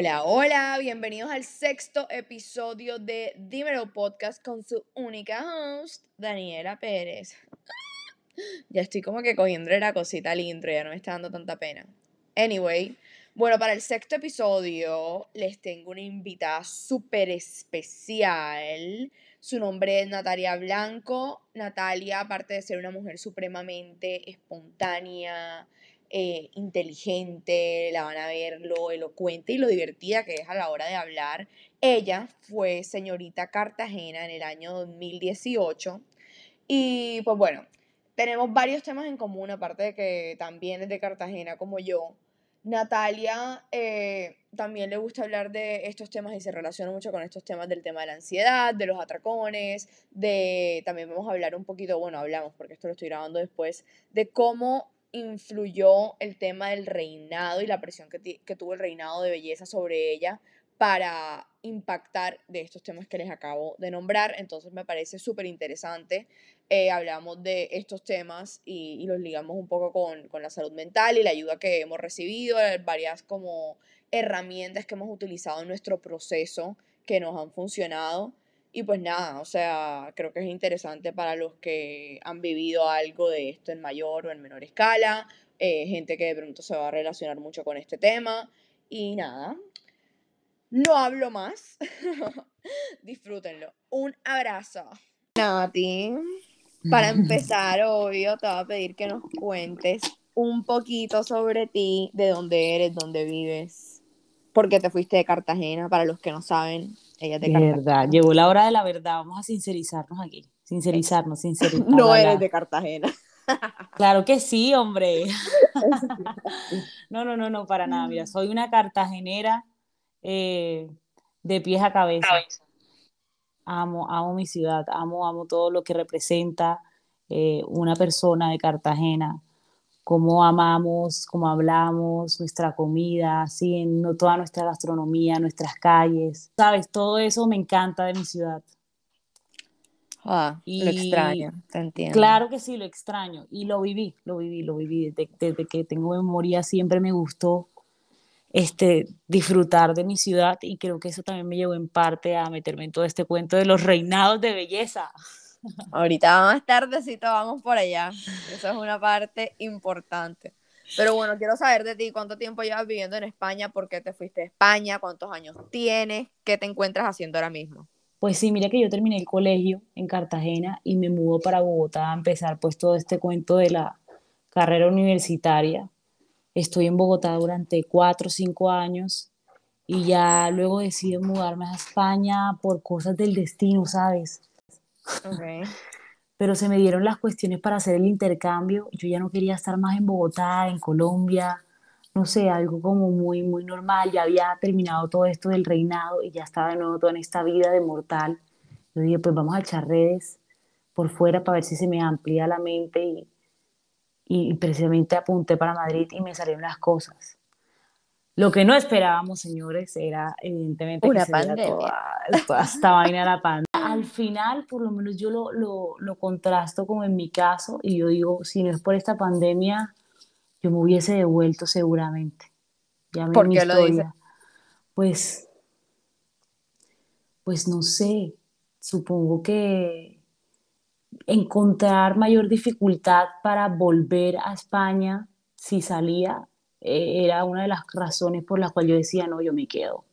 Hola, hola, bienvenidos al sexto episodio de Dímelo Podcast con su única host, Daniela Pérez. Ya estoy como que cogiendo la cosita al intro, ya no me está dando tanta pena. Anyway, bueno, para el sexto episodio les tengo una invitada súper especial. Su nombre es Natalia Blanco. Natalia, aparte de ser una mujer supremamente espontánea, eh, inteligente, la van a ver lo elocuente y lo divertida que es a la hora de hablar. Ella fue señorita Cartagena en el año 2018 y pues bueno, tenemos varios temas en común, aparte de que también es de Cartagena como yo. Natalia eh, también le gusta hablar de estos temas y se relaciona mucho con estos temas del tema de la ansiedad, de los atracones, de también vamos a hablar un poquito, bueno, hablamos porque esto lo estoy grabando después, de cómo influyó el tema del reinado y la presión que, que tuvo el reinado de belleza sobre ella para impactar de estos temas que les acabo de nombrar. Entonces me parece súper interesante. Eh, hablamos de estos temas y, y, los ligamos un poco con, con, la salud mental y la ayuda que hemos recibido, eh, varias como herramientas que hemos utilizado en nuestro proceso que nos han funcionado. Y pues nada, o sea, creo que es interesante para los que han vivido algo de esto en mayor o en menor escala, eh, gente que de pronto se va a relacionar mucho con este tema. Y nada, no hablo más. Disfrútenlo. Un abrazo. Nati, para empezar, obvio, te voy a pedir que nos cuentes un poquito sobre ti, de dónde eres, dónde vives, por qué te fuiste de Cartagena, para los que no saben, ella es de Cartagena. Verdad, llegó la hora de la verdad, vamos a sincerizarnos aquí, sincerizarnos, sincerizarnos. No eres de Cartagena. Claro que sí, hombre. No, no, no, no, para nada. Mira, soy una cartagenera eh, de pies a cabeza. Amo, amo mi ciudad, amo, amo todo lo que representa eh, una persona de Cartagena cómo amamos, cómo hablamos, nuestra comida, así, en toda nuestra gastronomía, nuestras calles. Sabes, todo eso me encanta de mi ciudad. Ah, lo extraño, te entiendo. Claro que sí, lo extraño. Y lo viví, lo viví, lo viví. Desde, desde, que tengo memoria siempre me gustó este, disfrutar de mi ciudad y creo que eso también me llevó en parte a meterme en todo este cuento de los reinados de belleza. Ahorita más tardecito vamos por allá. Eso es una parte importante. Pero bueno, quiero saber de ti cuánto tiempo llevas viviendo en España, por qué te fuiste a España, cuántos años tienes, qué te encuentras haciendo ahora mismo. Pues sí, mira que yo terminé el colegio en Cartagena y me mudo para Bogotá a empezar pues todo este cuento de la carrera universitaria. Estoy en Bogotá durante cuatro o cinco años y ya luego decido mudarme a España por cosas del destino, ¿sabes? Pero se me dieron las cuestiones para hacer el intercambio. Yo ya no quería estar más en Bogotá, en Colombia, no sé, algo como muy, muy normal. Ya había terminado todo esto del reinado y ya estaba de nuevo toda en esta vida de mortal. Yo dije, pues vamos a echar redes por fuera para ver si se me amplía la mente y, y precisamente apunté para Madrid y me salieron las cosas. Lo que no esperábamos, señores, era evidentemente Una que pandemia. se toda, esta vaina de la pandemia. Al final, por lo menos yo lo, lo, lo, contrasto como en mi caso y yo digo, si no es por esta pandemia, yo me hubiese devuelto seguramente. Ya ¿Por qué lo dices? Pues, pues no sé, supongo que encontrar mayor dificultad para volver a España si salía eh, era una de las razones por las cuales yo decía, no, yo me quedo.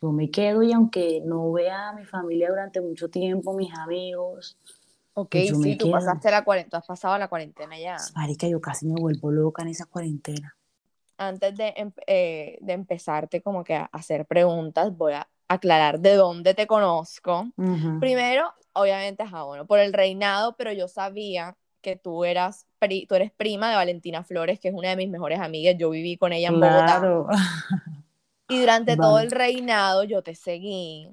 Yo me quedo y aunque no vea a mi familia durante mucho tiempo, mis amigos. Ok, pues sí, tú pasaste la cuarentena, has pasado la cuarentena ya. Marica, yo casi me vuelvo loca en esa cuarentena. Antes de, eh, de empezarte como que a hacer preguntas, voy a aclarar de dónde te conozco. Uh -huh. Primero, obviamente, ah, bueno, por el reinado, pero yo sabía que tú eras tú eres prima de Valentina Flores, que es una de mis mejores amigas, yo viví con ella en claro. Bogotá. Y durante vale. todo el reinado yo te seguí.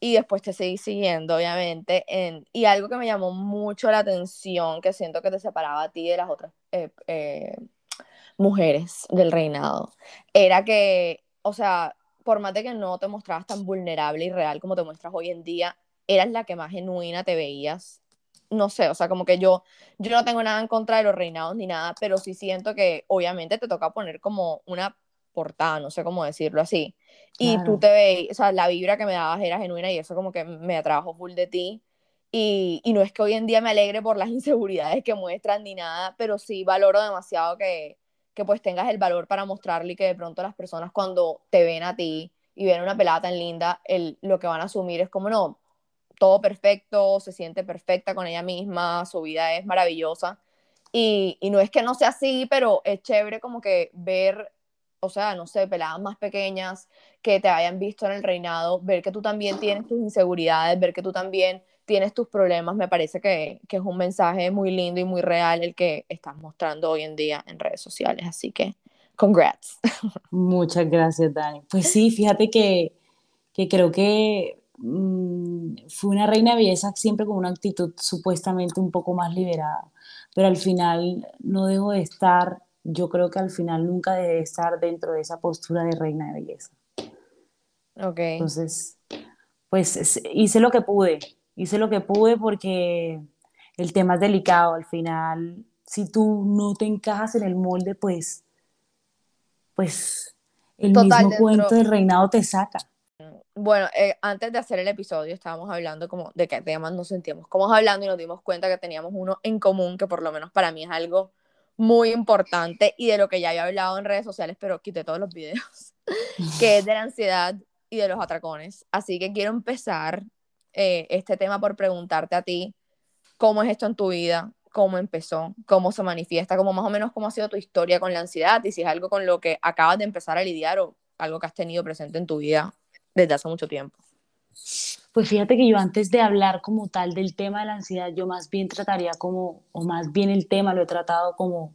Y después te seguí siguiendo, obviamente. En, y algo que me llamó mucho la atención, que siento que te separaba a ti de las otras eh, eh, mujeres del reinado, era que, o sea, por más de que no te mostrabas tan vulnerable y real como te muestras hoy en día, eras la que más genuina te veías no sé, o sea, como que yo, yo no tengo nada en contra de los reinados ni nada, pero sí siento que obviamente te toca poner como una portada, no sé cómo decirlo así. Y tú te veis, o sea, la vibra que me dabas era genuina y eso como que me atrajo full de ti. Y, y, no es que hoy en día me alegre por las inseguridades que muestran ni nada, pero sí valoro demasiado que, que pues tengas el valor para mostrarle y que de pronto las personas cuando te ven a ti y ven una pelada tan linda, el, lo que van a asumir es como, no, todo perfecto, se siente perfecta con ella misma, su vida es maravillosa. Y, y no es que no sea así, pero es chévere como que ver, o sea, no sé, peladas más pequeñas que te hayan visto en el reinado, ver que tú también tienes tus inseguridades, ver que tú también tienes tus problemas, me parece que, que, es un mensaje muy lindo y muy real el que estás mostrando hoy en día en redes sociales. Así que, congrats. Muchas gracias, Dani. Pues sí, fíjate que, que creo que mmm, fui una reina de belleza siempre con una actitud supuestamente un poco más liberada, pero al final no dejo de estar, yo creo que al final nunca dejé de estar dentro de esa postura de reina de belleza. Ok. Entonces, pues hice lo que pude, hice lo que pude porque el tema es delicado. Al final, si tú no te encajas en el molde, pues, pues el mismo cuento del reinado te saca. Bueno, eh, antes de hacer el episodio estábamos hablando como de qué temas nos sentíamos como hablando y nos dimos cuenta que teníamos uno en común que por lo menos para mí es algo muy importante y de lo que ya había hablado en redes sociales, pero quité todos los videos, que es de la ansiedad y de los atracones. Así que quiero empezar eh, este tema por preguntarte a ti, ¿cómo es esto en tu vida? ¿Cómo empezó? ¿Cómo se manifiesta? Como más o menos cómo ha sido tu historia con la ansiedad y si es algo con lo que acabas de empezar a lidiar o algo que has tenido presente en tu vida desde hace mucho tiempo. Pues fíjate que yo antes de hablar como tal del tema de la ansiedad, yo más bien trataría como, o más bien el tema lo he tratado como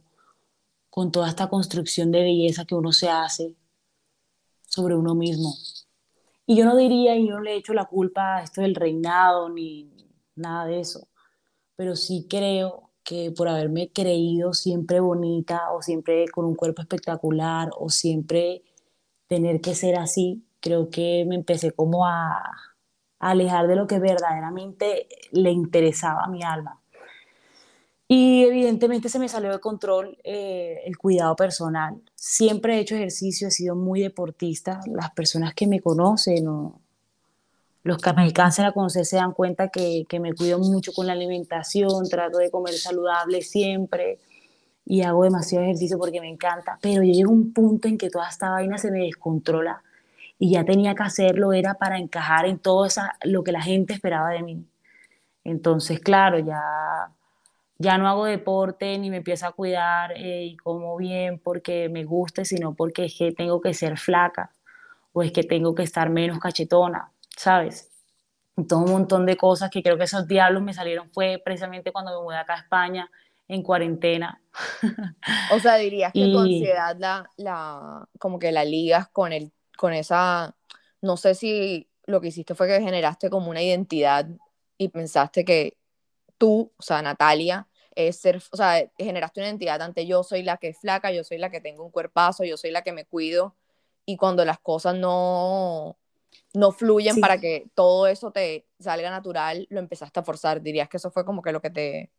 con toda esta construcción de belleza que uno se hace sobre uno mismo. Y yo no diría, y no le he hecho la culpa a esto del reinado ni nada de eso, pero sí creo que por haberme creído siempre bonita o siempre con un cuerpo espectacular o siempre tener que ser así, creo que me empecé como a, alejar de lo que verdaderamente le interesaba a mi alma. Y evidentemente se me salió de control eh, el cuidado personal. Siempre he hecho ejercicio, he sido muy deportista. Las personas que me conocen los que me alcanzan a conocer se dan cuenta que, que me cuido mucho con la alimentación, trato de comer saludable siempre y hago demasiado ejercicio porque me encanta. Pero yo llego a un punto en que toda esta vaina se me descontrola y ya tenía que hacerlo, era para encajar en todo esa, lo que la gente esperaba de mí. Entonces, claro, ya ya no hago deporte ni me empiezo a cuidar eh, y como bien porque me guste, sino porque es que tengo que ser flaca o es que tengo que estar menos cachetona, ¿sabes? todo un montón de cosas que creo que esos diablos me salieron fue precisamente cuando me mudé acá a España en cuarentena. O sea, dirías que tu ansiedad la, la, como que la ligas con, el, con esa, no sé si lo que hiciste fue que generaste como una identidad y pensaste que tú, o sea, Natalia, es ser, o sea, generaste una identidad ante yo soy la que es flaca, yo soy la que tengo un cuerpazo, yo soy la que me cuido, y cuando las cosas no, no fluyen para que todo eso te salga natural, lo empezaste a forzar. Dirías que eso fue como que lo que te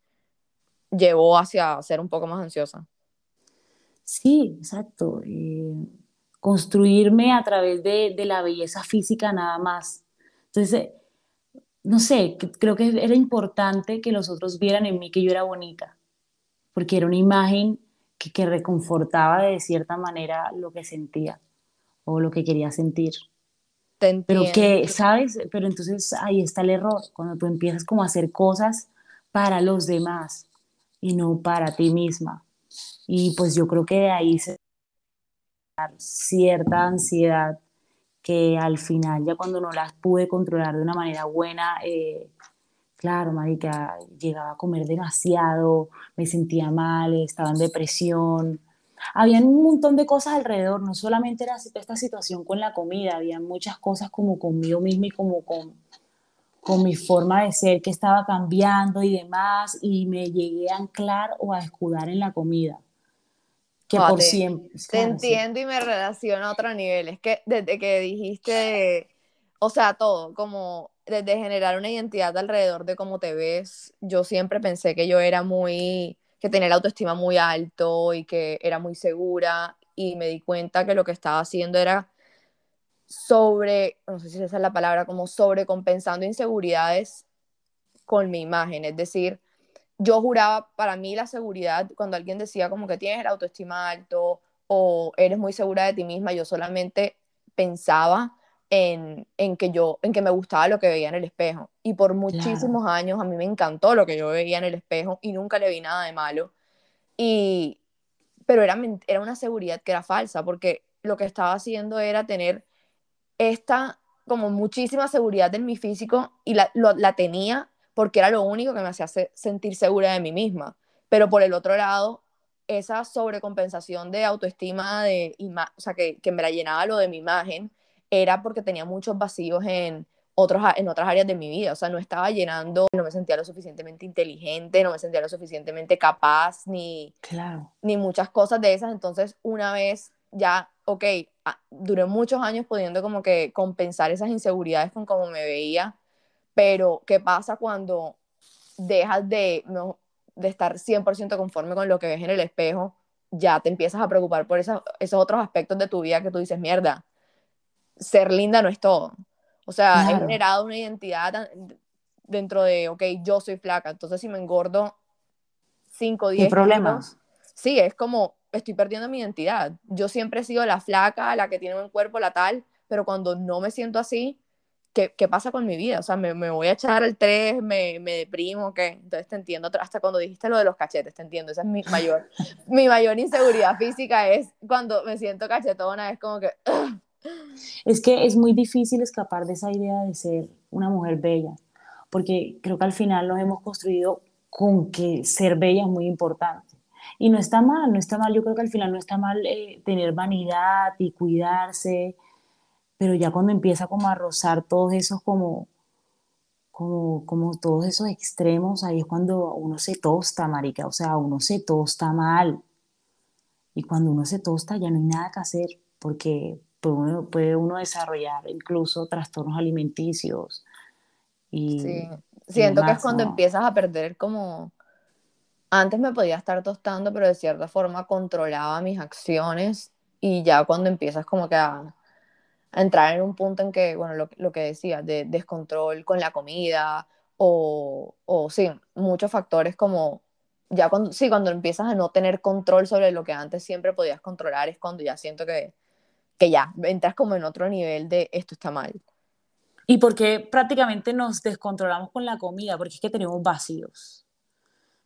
llevó hacia ser un poco más ansiosa. Sí, exacto. Eh, construirme a través de, de, la belleza física nada más. Entonces, no sé, creo que era importante que los otros vieran en mí que yo era bonita, porque era una imagen que, que reconfortaba de cierta manera lo que sentía o lo que quería sentir. Pero que, ¿sabes? Pero entonces ahí está el error, cuando tú empiezas como a hacer cosas para los demás y no para ti misma. Y pues yo creo que de ahí se cierta ansiedad que al final, ya cuando no las pude controlar de una manera buena, eh, claro, marica, llegaba a comer demasiado, me sentía mal, estaba en depresión. Había un montón de cosas alrededor, no solamente era esta situación con la comida, había muchas cosas como conmigo misma y como con, con mi forma de ser que estaba cambiando y demás, y me llegué a anclar o a escudar en la comida que por te, siempre. Te entiendo y me relaciono a otro nivel. Es que desde que dijiste, o sea, todo, como desde generar una identidad alrededor de cómo te ves, yo siempre pensé que yo era muy, que tenía la autoestima muy alto y que era muy segura y me di cuenta que lo que estaba haciendo era sobre, no sé si esa es la palabra, como sobrecompensando inseguridades con mi imagen. Es decir, yo juraba, para mí la seguridad, cuando alguien decía como que tienes el autoestima alto o eres muy segura de ti misma, yo solamente pensaba en, en, que yo, en que me gustaba lo que veía en el espejo. Y por muchísimos años a mí me encantó lo que yo veía en el espejo y nunca le vi nada de malo. Y, pero era, era una seguridad que era falsa, porque lo que estaba haciendo era tener esta como muchísima seguridad en mi físico y la, la tenía porque era lo único que me hacía sentir segura de mí misma. Pero por el otro lado, esa sobrecompensación de autoestima, de o sea, que, que me la llenaba lo de mi imagen, era porque tenía muchos vacíos en, otros, en otras áreas de mi vida. O sea, no estaba llenando, no me sentía lo suficientemente inteligente, no me sentía lo suficientemente capaz, ni, claro. ni muchas cosas de esas. Entonces, una vez ya, ok, duré muchos años pudiendo como que compensar esas inseguridades con cómo me veía, pero ¿qué pasa cuando dejas de, de estar 100% conforme con lo que ves en el espejo? Ya te empiezas a preocupar por esos, esos otros aspectos de tu vida que tú dices, mierda, ser linda no es todo. O sea, he generado una identidad dentro de, ok, yo soy flaca, entonces si me engordo 5, 10 problemas. sí, es como, estoy perdiendo mi identidad. Yo siempre he sido la flaca, la que tiene un cuerpo, la tal, pero cuando no me siento así, ¿qué, qué pasa con mi vida? O sea, me, me voy a echar al 3, me, me, deprimo, ¿qué? Entonces te entiendo, hasta cuando dijiste lo de los cachetes, te entiendo, esa es mi mayor, mi mayor inseguridad física, es cuando me siento cachetona, es como que... Es que es muy difícil escapar de esa idea de ser una mujer bella, porque creo que al final nos hemos construido con que ser bella es muy importante. Y no está mal, no está mal, yo creo que al final no está mal eh, tener vanidad y cuidarse, pero ya cuando empieza como a rozar todos esos como, como, como todos esos extremos, ahí es cuando uno se tosta, marica, o sea, uno se tosta mal. Y cuando uno se tosta ya no hay nada que hacer, porque puede uno, puede uno desarrollar incluso trastornos alimenticios. Y, sí, siento que es cuando empiezas a perder como... Antes me podía estar tostando, pero de cierta forma controlaba mis acciones y ya cuando empiezas como que a, entrar en un punto en que, bueno, lo, lo, que decía, de descontrol con la comida o, o sí, muchos factores como ya cuando, sí, cuando empiezas a no tener control sobre lo que antes siempre podías controlar es cuando ya siento que, que ya, entras como en otro nivel de esto está mal. ¿Y por qué prácticamente nos descontrolamos con la comida? Porque es que tenemos vacíos.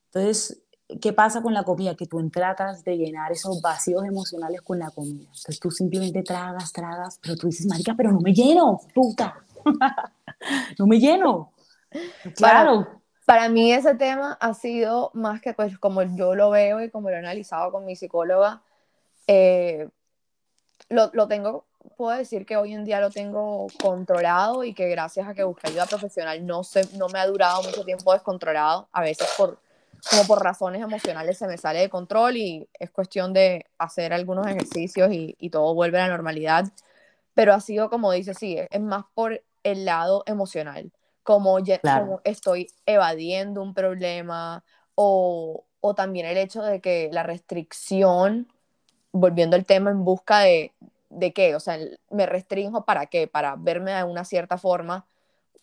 Entonces, ¿qué pasa con la comida? Que tú tratas de llenar esos vacíos emocionales con la comida. Entonces tú simplemente tragas, tragas, pero tú dices, marica, pero no me lleno, puta. no me lleno. Claro. Para, para, mí ese tema ha sido más que pues como yo lo veo y como lo he analizado con mi psicóloga, eh, lo, lo, tengo, puedo decir que hoy en día lo tengo controlado y que gracias a que busqué ayuda profesional no, se, no me ha durado mucho tiempo descontrolado. A veces por, como por razones emocionales se me sale de control y es cuestión de hacer algunos ejercicios y, y todo vuelve a la normalidad. Pero ha sido como dice, sí, es más por el lado emocional, como, como estoy evadiendo un problema o, o también el hecho de que la restricción volviendo al tema, en busca de, de qué, o sea, me restringo para qué, para verme de una cierta forma.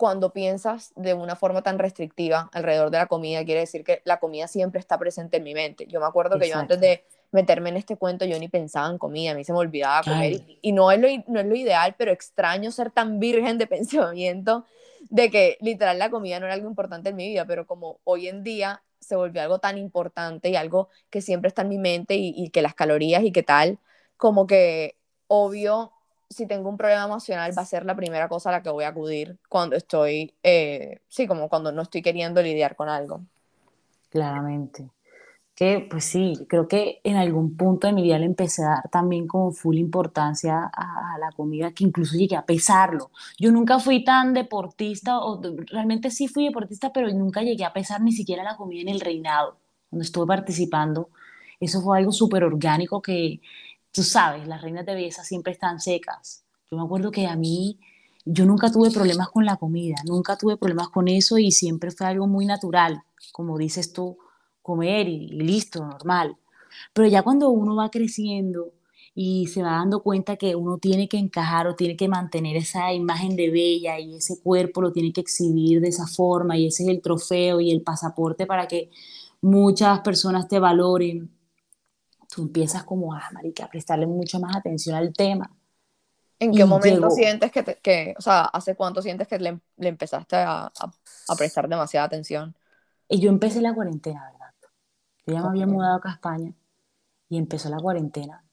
Cuando piensas de una forma tan restrictiva alrededor de la comida, quiere decir que la comida siempre está presente en mi mente. Yo me acuerdo que yo antes de meterme en este cuento, yo ni pensaba en comida, a mí se me olvidaba comer. Y, no, es lo, no es lo ideal, pero extraño ser tan virgen de pensamiento de que literal la comida no era algo importante en mi vida, pero como hoy en día se volvió algo tan importante y algo que siempre está en mi mente y, que las calorías y qué tal, como que obvio, si tengo un problema emocional va a ser la primera cosa a la que voy a acudir cuando estoy, eh, sí, como cuando no estoy queriendo lidiar con algo. Claramente que pues sí, creo que en algún punto de mi vida le empecé a dar también como full importancia a, la comida, que incluso llegué a pesarlo. Yo nunca fui tan deportista, o realmente sí fui deportista, pero nunca llegué a pesar ni siquiera la comida en el reinado, donde estuve participando. Eso fue algo súper orgánico que, tú sabes, las reinas de belleza siempre están secas. Yo me acuerdo que a mí, yo nunca tuve problemas con la comida, nunca tuve problemas con eso y siempre fue algo muy natural, como dices tú, comer y, listo, normal. Pero ya cuando uno va creciendo y se va dando cuenta que uno tiene que encajar o tiene que mantener esa imagen de bella y ese cuerpo lo tiene que exhibir de esa forma y ese es el trofeo y el pasaporte para que muchas personas te valoren, tú empiezas como, ah, marica, a prestarle mucho más atención al tema. ¿En qué momento sientes que, que, o sea, hace cuánto sientes que le, le empezaste a, a, prestar demasiada atención? Y yo empecé la cuarentena, ¿verdad? Yo ya me había mudado acá a España y empezó la cuarentena.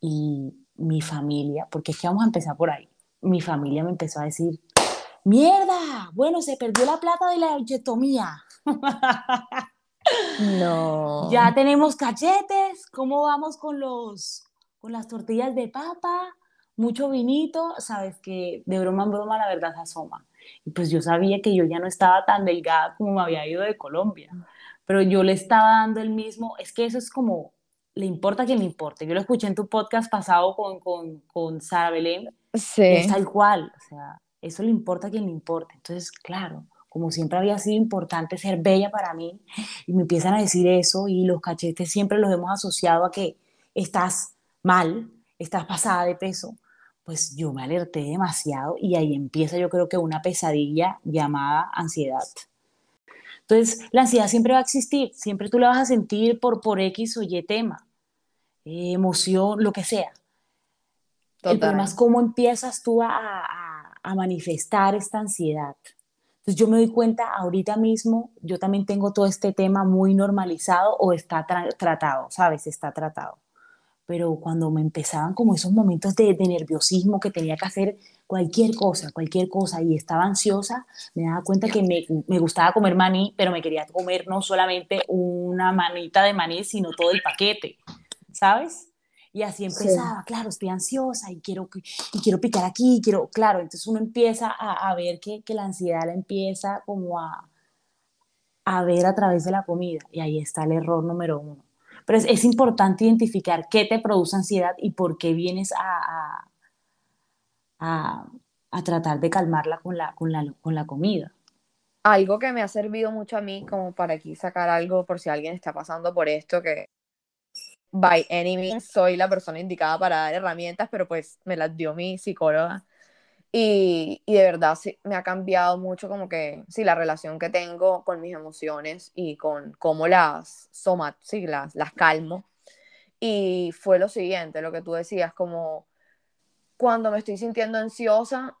Y mi familia, porque es que vamos a empezar por ahí, mi familia me empezó a decir, mierda, bueno, se perdió la plata de la yetomía. No. Ya tenemos cachetes, ¿cómo vamos con los con las tortillas de papa? Mucho vinito, sabes que de broma en broma la verdad se asoma. Y pues yo sabía que yo ya no estaba tan delgada como me había ido de Colombia, pero yo le estaba dando el mismo, es que eso es como, le importa que le importe. Yo lo escuché en tu podcast pasado con, con, con Sara Belén, sí. es tal cual, o sea, eso le importa a quien le importe. Entonces, claro, como siempre había sido importante ser bella para mí, y me empiezan a decir eso, y los cachetes siempre los hemos asociado a que estás mal, estás pasada de peso, pues yo me alerté demasiado y ahí empieza yo creo que una pesadilla llamada ansiedad. Entonces, la ansiedad siempre va a existir, siempre tú la vas a sentir por, por X o Y tema, eh, emoción, lo que sea. El problema es cómo empiezas tú a, a, a manifestar esta ansiedad. Entonces yo me doy cuenta ahorita mismo, yo también tengo todo este tema muy normalizado o está tratado, ¿sabes? Está tratado. Pero cuando me empezaban como esos momentos de, nerviosismo que tenía que hacer cualquier cosa, cualquier cosa y estaba ansiosa, me daba cuenta que me, me gustaba comer maní, pero me quería comer no solamente una manita de maní, sino todo el paquete, ¿sabes? Y así empezaba, claro, estoy ansiosa y quiero, y quiero picar aquí, quiero, claro, entonces uno empieza a, a ver que, que, la ansiedad la empieza como a, a ver a través de la comida y ahí está el error número uno. Pero es, es importante identificar qué te produce ansiedad y por qué vienes a, a, a tratar de calmarla con la, con, la, con la comida. Algo que me ha servido mucho a mí, como para aquí sacar algo por si alguien está pasando por esto, que by any means soy la persona indicada para dar herramientas, pero pues me las dio mi psicóloga. Y, y, de verdad sí, me ha cambiado mucho como que, sí, la relación que tengo con mis emociones y con cómo las somat, sí, las, las calmo. Y fue lo siguiente, lo que tú decías, como cuando me estoy sintiendo ansiosa,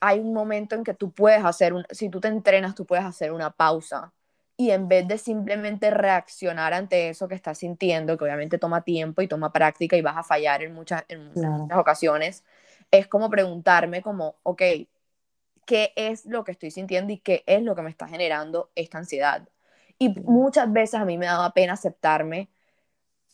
hay un momento en que tú puedes hacer, un, si tú te entrenas, tú puedes hacer una pausa y en vez de simplemente reaccionar ante eso que estás sintiendo, que obviamente toma tiempo y toma práctica y vas a fallar en muchas, en muchas ocasiones, es como preguntarme como, ok, ¿qué es lo que estoy sintiendo y qué es lo que me está generando esta ansiedad? Y muchas veces a mí me daba pena aceptarme,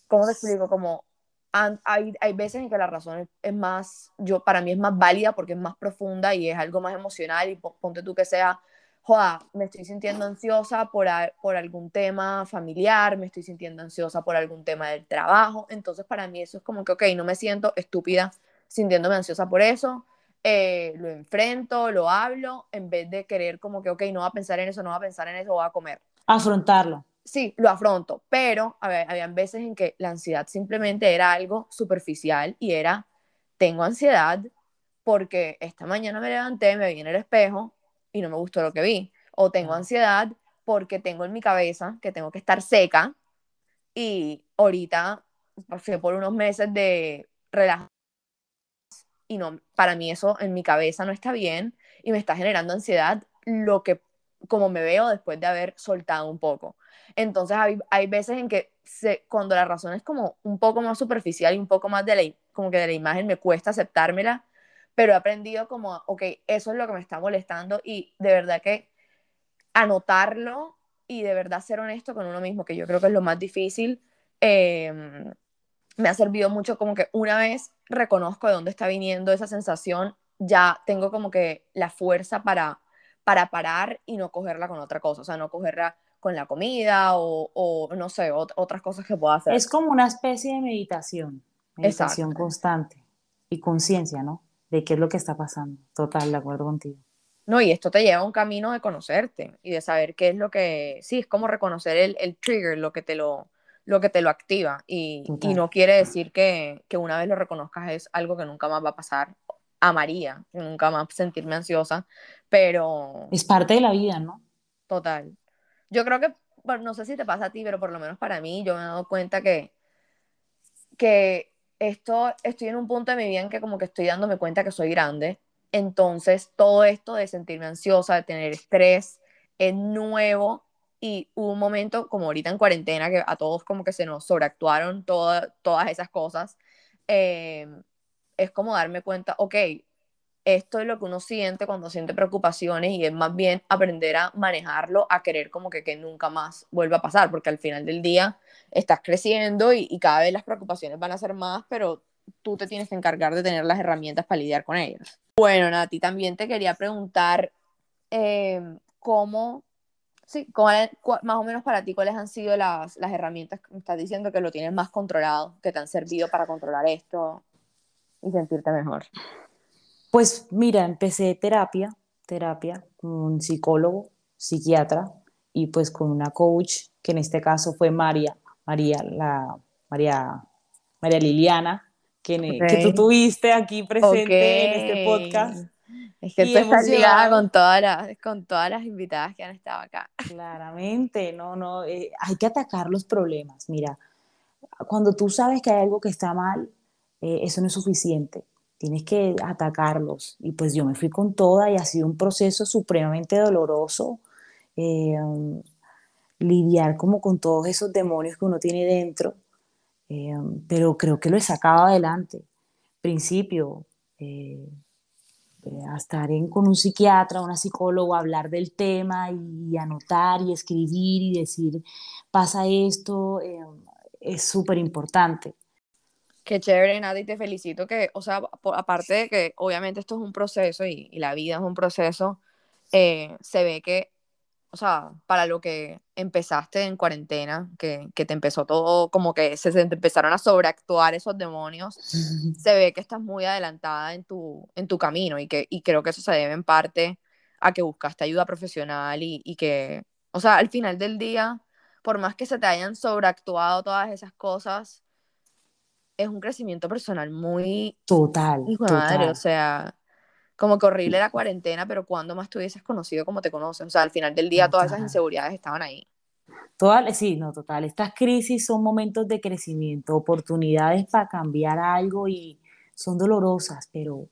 ¿cómo te explico? Como hay, hay veces en que la razón es más, yo para mí es más válida porque es más profunda y es algo más emocional y ponte tú que sea joda, me estoy sintiendo ansiosa por, por algún tema familiar, me estoy sintiendo ansiosa por algún tema del trabajo. Entonces, para mí eso es como que, ok, no me siento estúpida sintiéndome ansiosa por eso. Eh, lo enfrento, lo hablo, en vez de querer como que, ok, no va a pensar en eso, no va a pensar en eso, voy a comer. Afrontarlo. Sí, lo afronto, pero había, habían veces en que la ansiedad simplemente era algo superficial y era, tengo ansiedad porque esta mañana me levanté, me vi en el espejo y no me gustó lo que vi. O tengo ansiedad porque tengo en mi cabeza que tengo que estar seca y ahorita pasé por unos meses de relajación y no, para mí eso en mi cabeza no está bien y me está generando ansiedad lo que como me veo después de haber soltado un poco. Entonces hay, hay veces en que se, cuando la razón es como un poco más superficial y un poco más de la, como que de la imagen me cuesta aceptármela, pero he aprendido como, ok, eso es lo que me está molestando y de verdad que anotarlo y de verdad ser honesto con uno mismo, que yo creo que es lo más difícil, em, me ha servido mucho como que una vez reconozco de dónde está viniendo esa sensación, ya tengo como que la fuerza para, para parar y no cogerla con otra cosa, o sea, no cogerla con la comida o, o no sé, otras cosas que pueda hacer. Es como una especie de meditación, meditación constante y conciencia, ¿no? De qué es lo que está pasando. Total, de acuerdo contigo. No, y esto te lleva a un camino de conocerte y de saber qué es lo que, sí, es como reconocer el, el trigger, lo que te lo, lo que te lo activa. Y, y no quiere decir que, que, una vez lo reconozcas es algo que nunca más va a pasar. a María nunca más sentirme ansiosa, pero... Es parte de la vida, ¿no? Total. Yo creo que, bueno, no sé si te pasa a ti, pero por lo menos para mí, yo me he dado cuenta que, que esto, estoy en un punto de mi vida en que como que estoy dándome cuenta que soy grande. Entonces, todo esto de sentirme ansiosa, de tener estrés, es nuevo y hubo un momento como ahorita en cuarentena que a todos como que se nos sobreactuaron todas esas cosas. Eh, es como darme cuenta, ok, esto es lo que uno siente cuando siente preocupaciones y es más bien aprender a manejarlo, a querer como que, que nunca más vuelva a pasar, porque al final del día estás creciendo y, cada vez las preocupaciones van a ser más, pero tú te tienes que encargar de tener las herramientas para lidiar con ellas. Bueno, Nati, también te quería preguntar eh, cómo sí, más o menos para ti, ¿cuáles han sido las, las herramientas que me estás diciendo que lo tienes más controlado, que te han servido para controlar esto y sentirte mejor? Pues mira, empecé terapia, terapia con un psicólogo, psiquiatra y pues con una coach, que en este caso fue María, María, la, María, María Liliana, que, que tú tuviste aquí presente en este podcast. Es que tú estás ligada con todas, las, con todas las invitadas que han estado acá. Claramente, no, no, eh, hay que atacar los problemas. Mira, cuando tú sabes que hay algo que está mal, eh, eso no es suficiente. Tienes que atacarlos. Y pues yo me fui con toda y ha sido un proceso supremamente doloroso. Eh, lidiar como con todos esos demonios que uno tiene dentro. Um, pero creo que lo he sacado adelante. Principio, a estar en, con un psiquiatra, una psicóloga, hablar del tema y, anotar y escribir y decir, pasa esto, eh, es súper importante. Qué chévere, Nati, te felicito que, o sea, aparte de que obviamente esto es un proceso y, y la vida es un proceso, eh, se ve que o sea, para lo que empezaste en cuarentena, que, que, te empezó todo, como que se, se empezaron a sobreactuar esos demonios, se ve que estás muy adelantada en tu, en tu camino y, que, y creo que eso se debe en parte a que buscaste ayuda profesional y, y que, o sea, al final del día, por más que se te hayan sobreactuado todas esas cosas, es un crecimiento personal muy... Total. total. o sea, como que horrible la cuarentena, pero cuando más te hubieses conocido como te conoces. O sea, al final del día todas esas inseguridades estaban ahí. Todas, sí, no, total. Estas crisis son momentos de crecimiento, oportunidades para cambiar algo y son dolorosas, pero,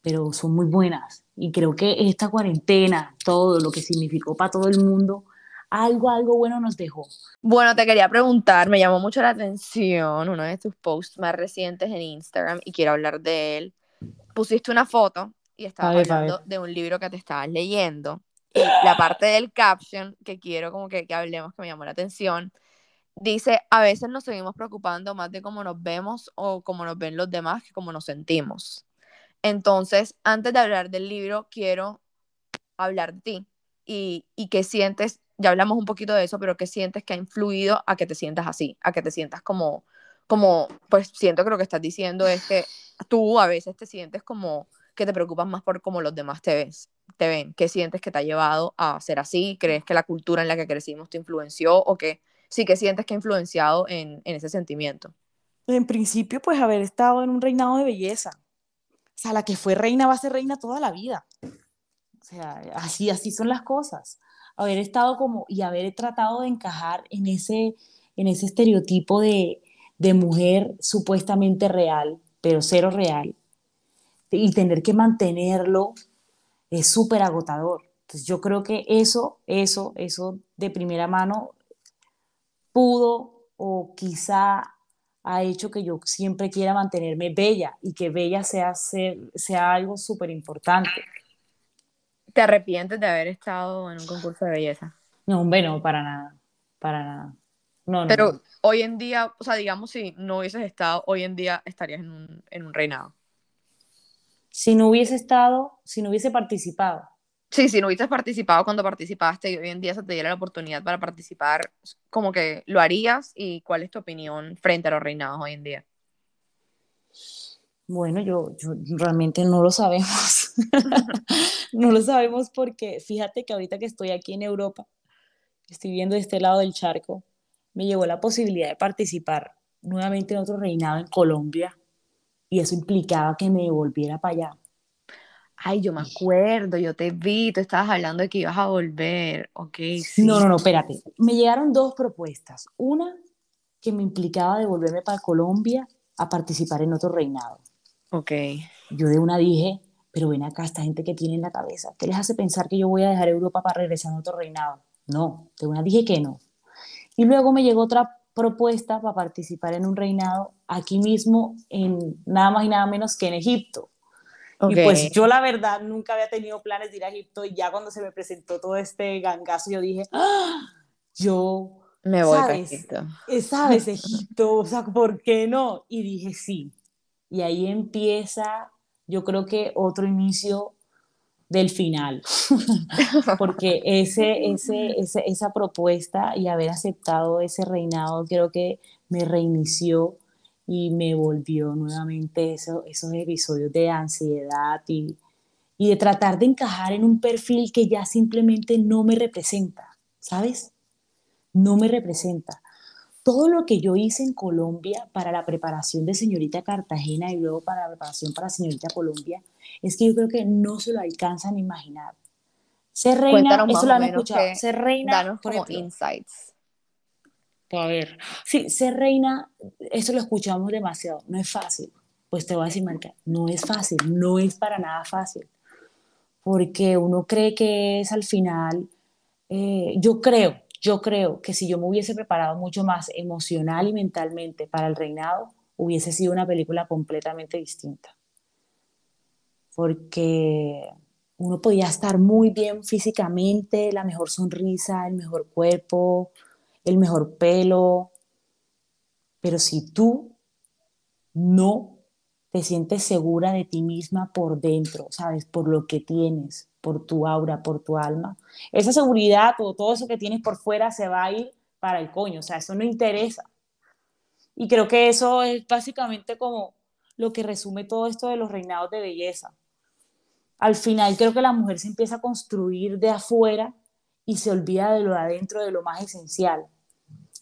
pero son muy buenas. Y creo que esta cuarentena, todo lo que significó para todo el mundo, algo, algo bueno nos dejó. Bueno, te quería preguntar, me llamó mucho la atención uno de tus posts más recientes en Instagram y quiero hablar de él. Pusiste una foto y estaba hablando de un libro que te estabas leyendo. Y la parte del caption que quiero como que, que hablemos, que me llamó la atención, dice, a veces nos seguimos preocupando más de cómo nos vemos o cómo nos ven los demás que cómo nos sentimos. Entonces, antes de hablar del libro, quiero hablar de ti y, y qué sientes, ya hablamos un poquito de eso, pero qué sientes que ha influido a que te sientas así, a que te sientas como, como, pues siento que lo que estás diciendo es que tú a veces te sientes como que te preocupas más por cómo los demás te, ves, te ven? ¿Qué sientes que te ha llevado a ser así? ¿Crees que la cultura en la que crecimos te influenció o que sí que sientes que ha influenciado en, en ese sentimiento? En principio, pues haber estado en un reinado de belleza. O sea, la que fue reina va a ser reina toda la vida. O sea, así, así son las cosas. Haber estado como y haber tratado de encajar en ese, en ese estereotipo de, de mujer supuestamente real, pero cero real y tener que mantenerlo es súper agotador. Entonces yo creo que eso, eso, eso de primera mano pudo o quizá ha hecho que yo siempre quiera mantenerme bella y que bella sea, sea algo súper importante. ¿Te arrepientes de haber estado en un concurso de belleza? No, hombre, no, para nada, para nada. No, Pero hoy en día, o sea, digamos, si no hubieses estado, hoy en día estarías en un, en un reinado si no hubiese estado, si no hubiese participado. Sí, si no hubieses participado cuando participaste y hoy en día se te diera la oportunidad para participar, como que lo harías y cuál es tu opinión frente a los reinados hoy en día. Bueno, yo, yo realmente no lo sabemos. no lo sabemos porque fíjate que ahorita que estoy aquí en Europa, estoy viendo de este lado del charco, me llegó la posibilidad de participar nuevamente en otro reinado en Colombia y eso implicaba que me volviera para allá. Ay, yo me acuerdo, yo te vi, tú estabas hablando de que ibas a volver. Ok, sí. No, no, no, espérate. Me llegaron dos propuestas. Una que me implicaba devolverme para Colombia a participar en otro reinado. Ok. Yo de una dije, pero ven acá, esta gente que tiene en la cabeza, ¿qué les hace pensar que yo voy a dejar Europa para regresar a otro reinado? No, de una dije que no. Y luego me llegó otra propuesta para participar en un reinado aquí mismo, en nada más y nada menos que en Egipto. Y pues yo la verdad nunca había tenido planes de ir a Egipto y ya cuando se me presentó todo este gangazo yo dije, ¡Ah! yo... Me voy a Egipto. Eh, ¿Sabes? Egipto, o sea, ¿por qué no? Y dije sí. Y ahí empieza, yo creo que otro inicio del final, porque ese, ese, ese, esa propuesta y haber aceptado ese reinado creo que me reinició y me volvió nuevamente eso, esos episodios de ansiedad y, y de tratar de encajar en un perfil que ya simplemente no me representa, ¿sabes? No me representa. Todo lo que yo hice en Colombia para la preparación de señorita Cartagena y luego para la preparación para señorita Colombia, es que yo creo que no se lo alcanzan a imaginar. Ser reina, eso lo han escuchado. Ser reina, danos como insights a ver, sí, ser reina, eso lo escuchamos demasiado, no es fácil. Pues te voy a decir, Marca, no es fácil, no es para nada fácil. Porque uno cree que es al final, eh, yo creo, yo creo que si yo me hubiese preparado mucho más emocional y mentalmente para el reinado, hubiese sido una película completamente distinta. Porque uno podía estar muy bien físicamente, la mejor sonrisa, el mejor cuerpo, el mejor pelo, pero si tú no te sientes segura de ti misma por dentro, ¿sabes? Por lo que tienes, por tu aura, por tu alma, esa seguridad o todo eso que tienes por fuera se va a ir para el coño, o sea, eso no interesa. Y creo que eso es básicamente como lo que resume todo esto de los reinados de belleza. Al final creo que la mujer se empieza a construir de afuera y se olvida de lo de adentro, de lo más esencial.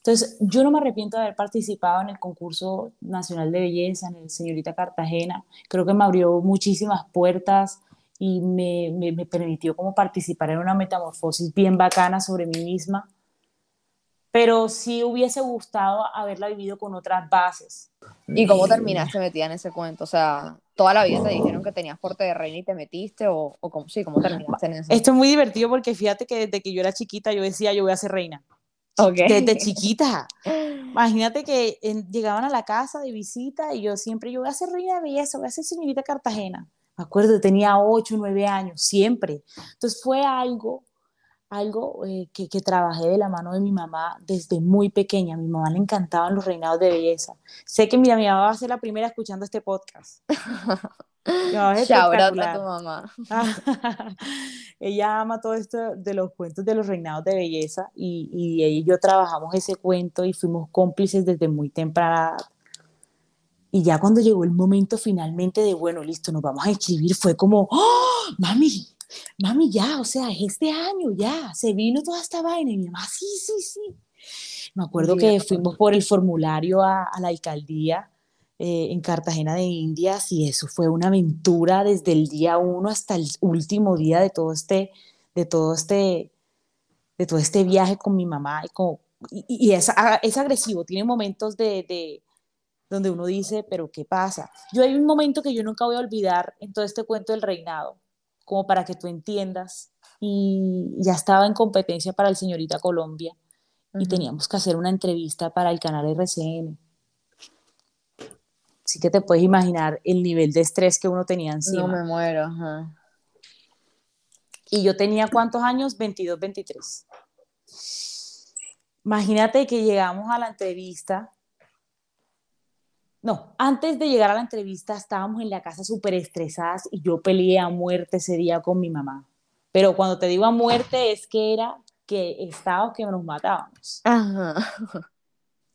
Entonces, yo no me arrepiento de haber participado en el concurso nacional de belleza, en el Señorita Cartagena. Creo que me abrió muchísimas puertas y me, me, permitió como participar en una metamorfosis bien bacana sobre mí misma. Pero sí hubiese gustado haberla vivido con otras bases. ¿Y cómo terminaste metida en ese cuento? O sea, ¿toda la vida te dijeron que tenías porte de reina y te metiste? ¿O, o cómo, sí, cómo terminaste en eso? Esto es muy divertido porque fíjate que desde que yo era chiquita yo decía, yo voy a ser reina. Desde chiquita. Imagínate que llegaban a la casa de visita y yo siempre, yo voy a ser reina de belleza, voy a ser señorita Cartagena. Me acuerdo, tenía 8, 9 años, siempre. Entonces fue algo, algo eh, que, que, trabajé de la mano de mi mamá desde muy pequeña. A mi mamá le encantaban los reinados de belleza. Sé que mira, mi mamá va a ser la primera escuchando este podcast. Shout a tu mamá. ella ama todo esto de los cuentos de los reinados de belleza y, y ella y yo trabajamos ese cuento y fuimos cómplices desde muy temprana Y ya cuando llegó el momento finalmente de, bueno, listo, nos vamos a escribir, fue como, ¡Oh, mami, mami, ya, o sea, es este año, ya, se vino toda esta vaina. Y mi mamá, sí, sí, sí. Me acuerdo que fuimos por el formulario a, a la alcaldía eh, en Cartagena de Indias y eso fue una aventura desde el día uno hasta el último día de todo este, de todo este, de todo este viaje con mi mamá y, como, y, es, es, agresivo, tiene momentos de, de, donde uno dice, pero ¿qué pasa? Yo hay un momento que yo nunca voy a olvidar en todo este cuento del reinado, como para que tú entiendas, y ya estaba en competencia para el señorita Colombia y teníamos que hacer una entrevista para el canal RCN Así que te puedes imaginar el nivel de estrés que uno tenía encima. No me muero. Y yo tenía cuántos años? 22, 23. Imagínate que llegamos a la entrevista. No, antes de llegar a la entrevista estábamos en la casa súper estresadas y yo peleé a muerte ese día con mi mamá. Pero cuando te digo a muerte es que era que estábamos que nos matábamos. Ajá.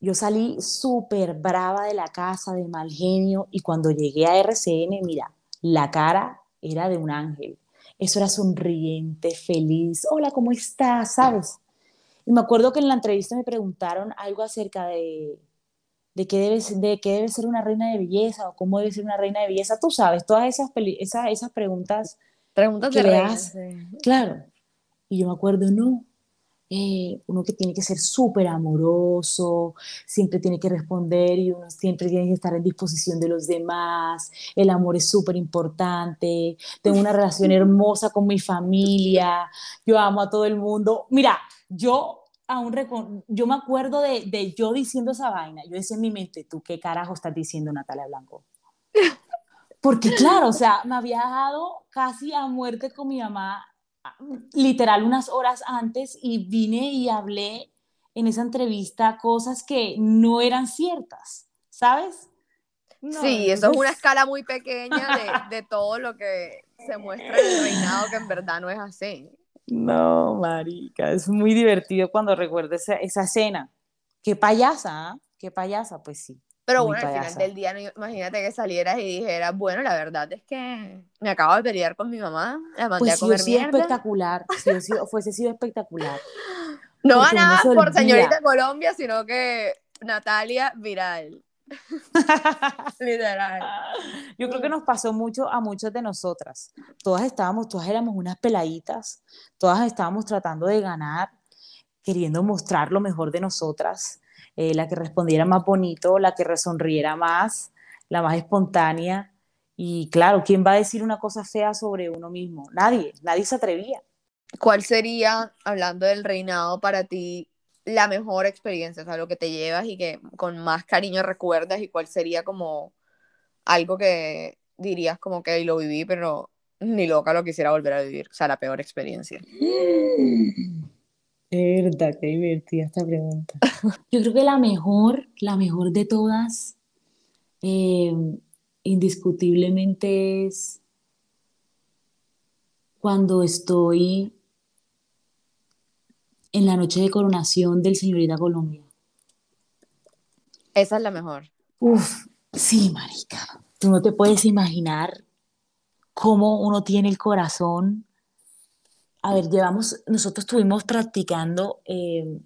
Yo salí súper brava de la casa, de mal genio, y cuando llegué a RCN, mira, la cara era de un ángel. Eso era sonriente, feliz. Hola, ¿cómo estás? ¿Sabes? Y me acuerdo que en la entrevista me preguntaron algo acerca de, de, qué, debe, de qué debe ser una reina de belleza o cómo debe ser una reina de belleza. Tú sabes, todas esas, esas, esas preguntas. Preguntas de reinas. Claro. Y yo me acuerdo, no, eh, uno que tiene que ser súper amoroso, siempre tiene que responder y uno siempre tiene que estar en disposición de los demás, el amor es súper importante, tengo una relación hermosa con mi familia, yo amo a todo el mundo. Mira, yo aún yo me acuerdo de, de yo diciendo esa vaina, yo decía en mi mente, ¿tú qué carajo estás diciendo Natalia Blanco? Porque claro, o sea, me había dado casi a muerte con mi mamá literal unas horas antes y vine y hablé en esa entrevista cosas que no eran ciertas, ¿sabes? sí, eso es una escala muy pequeña de, de, todo lo que se muestra en el reinado que en verdad no es así. No, marica, es muy divertido cuando recuerdo esa, esa escena. Qué payasa, ¿ah? Qué payasa, pues sí. Pero bueno, al final del día, imagínate que salieras y dijeras, bueno, la verdad es que me acabo de pelear con mi mamá, la mandé pues a comer sí, espectacular, si sido, fuese sido espectacular. No a nada por señorita Colombia, sino que Natalia viral. Literal. Yo creo que nos pasó mucho a muchas de nosotras. Todas estábamos, todas éramos unas peladitas, todas estábamos tratando de ganar, queriendo mostrar lo mejor de nosotras eh, la que respondiera más bonito, la que resonriera más, la más espontánea. Y claro, ¿quién va a decir una cosa fea sobre uno mismo? Nadie, nadie se atrevía. ¿Cuál sería, hablando del reinado, para ti la mejor experiencia? O sea, lo que te llevas y que con más cariño recuerdas y cuál sería como algo que dirías como que lo viví, pero ni loca lo quisiera volver a vivir. O sea, la peor experiencia. Es verdad, qué divertida esta pregunta. Yo creo que la mejor, la mejor de todas, eh, indiscutiblemente es cuando estoy en la noche de coronación del señorita Colombia. Esa es la mejor. Uf, sí, marica. Tú no te puedes imaginar cómo uno tiene el corazón a ver, llevamos, nosotros estuvimos practicando eh,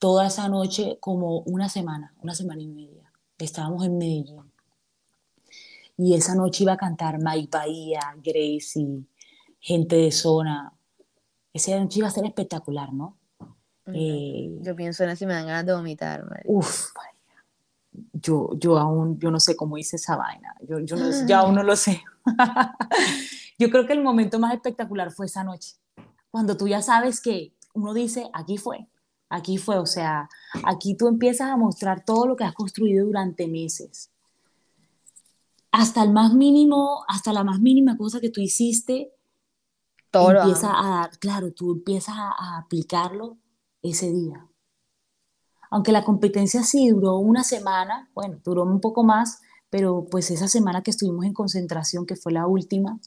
toda esa noche como una semana, una semana y media. Estábamos en Medellín. Y esa noche iba a cantar Mike Bahía, Gracie, gente de zona. Esa noche iba a ser espectacular, ¿no? Eh, yo pienso en eso y me dan ganas de vomitar. Uf, yo, yo aún, yo no sé cómo hice esa vaina. Yo, yo no, ya aún no lo sé. yo creo que el momento más espectacular fue esa noche cuando tú ya sabes que uno dice, aquí fue, aquí fue, o sea, aquí tú empiezas a mostrar todo lo que has construido durante meses. Hasta el más mínimo, hasta la más mínima cosa que tú hiciste, todo empieza a dar, claro, tú empiezas a, a aplicarlo ese día. Aunque la competencia sí duró una semana, bueno, duró un poco más, pero pues esa semana que estuvimos en concentración, que fue la última,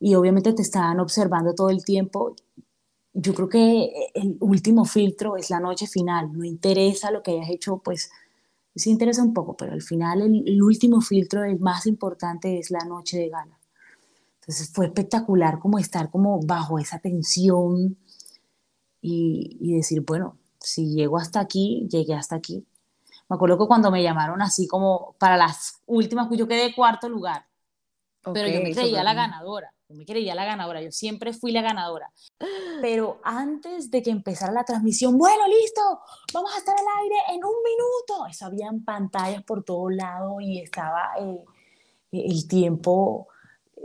y obviamente te estaban observando todo el tiempo. Yo creo que el último filtro es la noche final, no interesa lo que hayas hecho, pues sí interesa un poco, pero al final el, último filtro, el más importante, es la noche de gala. Entonces fue espectacular como estar como bajo esa tensión y, y decir, bueno, si llego hasta aquí, llegué hasta aquí. Me acuerdo que cuando me llamaron así como para las últimas, yo quedé cuarto lugar, pero yo me creía la ganadora me creía la ganadora, yo siempre fui la ganadora. Pero antes de que empezara la transmisión, bueno, listo, vamos a estar al aire en un minuto. Eso habían pantallas por todos lados y estaba eh, el tiempo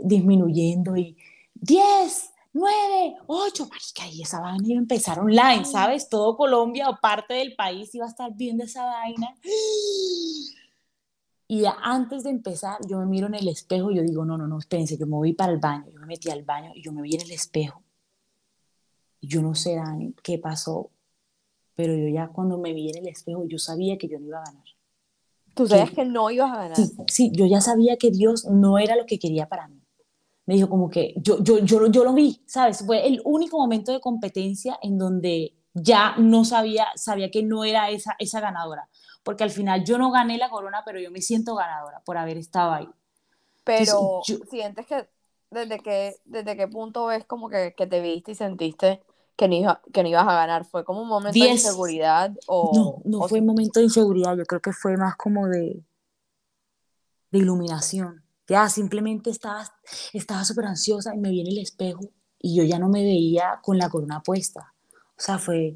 disminuyendo y 10, 9, 8, marica, y esa vaina iba a empezar online, ¿sabes? Todo Colombia o parte del país iba a estar viendo esa vaina. Y antes de empezar, yo me miro en el espejo y yo digo, no, no, no, espérense, yo me voy para el baño. Yo me metí al baño y yo me vi en el espejo. Y yo no sé, Dani, qué pasó, pero yo ya cuando me vi en el espejo, yo sabía que yo no iba a ganar. ¿Tú sabías que, no ibas a ganar? Sí, sí, yo ya sabía que Dios no era lo que quería para mí. Me dijo como que yo, yo, yo, yo lo vi, ¿sabes? Fue el único momento de competencia en donde ya no sabía, sabía que no era esa, esa ganadora porque al final yo no gané la corona, pero yo me siento ganadora por haber estado ahí. Pero sientes que desde, que, desde qué punto ves como que, que, te viste y sentiste que no, que no ibas a ganar? ¿Fue como un momento de inseguridad? O, no, no fue un momento de inseguridad, yo creo que fue más como de, de iluminación. Ya simplemente estaba estaba súper ansiosa y me vi en el espejo y yo ya no me veía con la corona puesta. O sea, fue,